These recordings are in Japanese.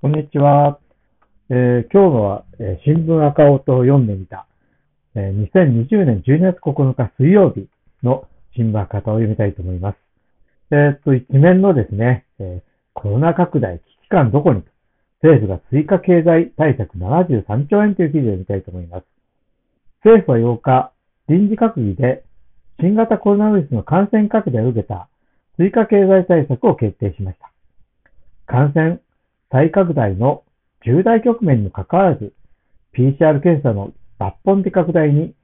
こんにちは。えー今日は、えー新聞赤音を読んでみた、えー2020年12月9日水曜日の新聞赤音を読みたいと思います。えっと、一面のですね、えコロナ拡大危機感どこに政府が追加経済対策73兆円という記事を見たいと思います。政府は8日、臨時閣議で新型コロナウイルスの感染拡大を受けた追加経済対策を決定しました。感染再拡大の重大局面にかかわらず、PCR 検査の抜本的拡大に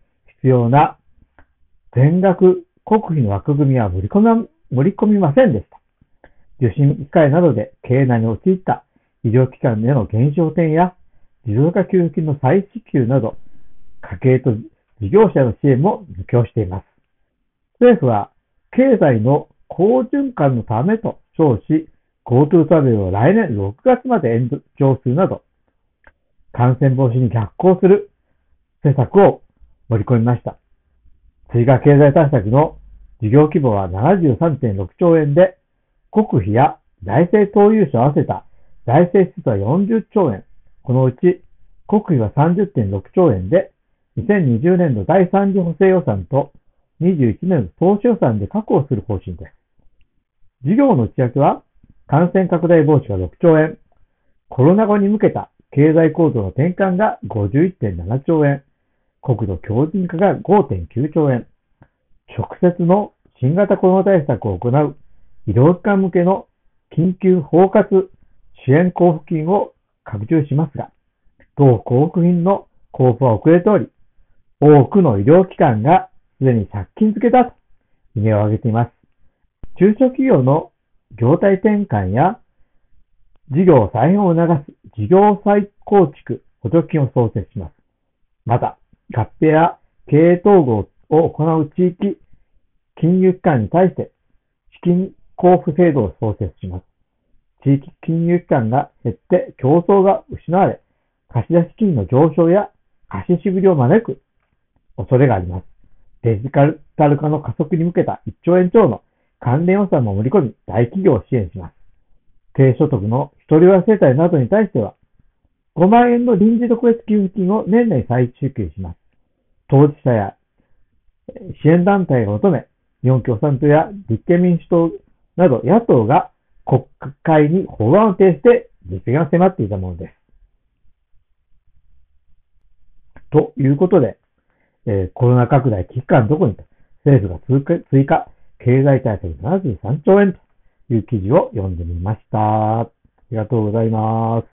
必要な全額国費の枠組みは盛り込み盛り込みませんでした。受診控えなどで経営難に陥った医療機関での減少点や持続化給付金の再支給など、家計と事業者の支援も図供しています。政府は経済の好循環のためと称し、GoTo トラベルを来年6月まで延長するなど、感染防止に逆行する施策を盛り込みました。追加経済対策の事業規模は73.6兆円で、国費や財政投融資を合わせた財政支出は40兆円。このうち国費は30.6兆円で、2020年度第3次補正予算と21年度当初予算で確保する方針です。事業の内訳は、感染拡大防止が6兆円、コロナ後に向けた経済構造の転換が51.7兆円、国土強靭化が5.9兆円、直接の新型コロナ対策を行う医療機関向けの緊急包括支援交付金を拡充しますが、同交付金の交付は遅れており、多くの医療機関がすでに借金付けだと悲鳴を上げています。中小企業の業態転換や事業再編を促す事業再構築補助金を創設します。また、合併や経営統合を行う地域金融機関に対して資金交付制度を創設します。地域金融機関が減って競争が失われ、貸出金の上昇や貸し渋りを招く恐れがあります。デジタル化の加速に向けた1兆円超の関連予算も盛り込み、大企業を支援します。低所得の一人親世帯などに対しては、5万円の臨時特別給付金を年内再支給します。当事者や支援団体が求め、日本共産党や立憲民主党など野党が国会に法案を提出して実現を迫っていたものです。ということで、えーコロナ拡大危機感どこにと政府が追加経済対策73兆円という記事を読んでみました。ありがとうございます。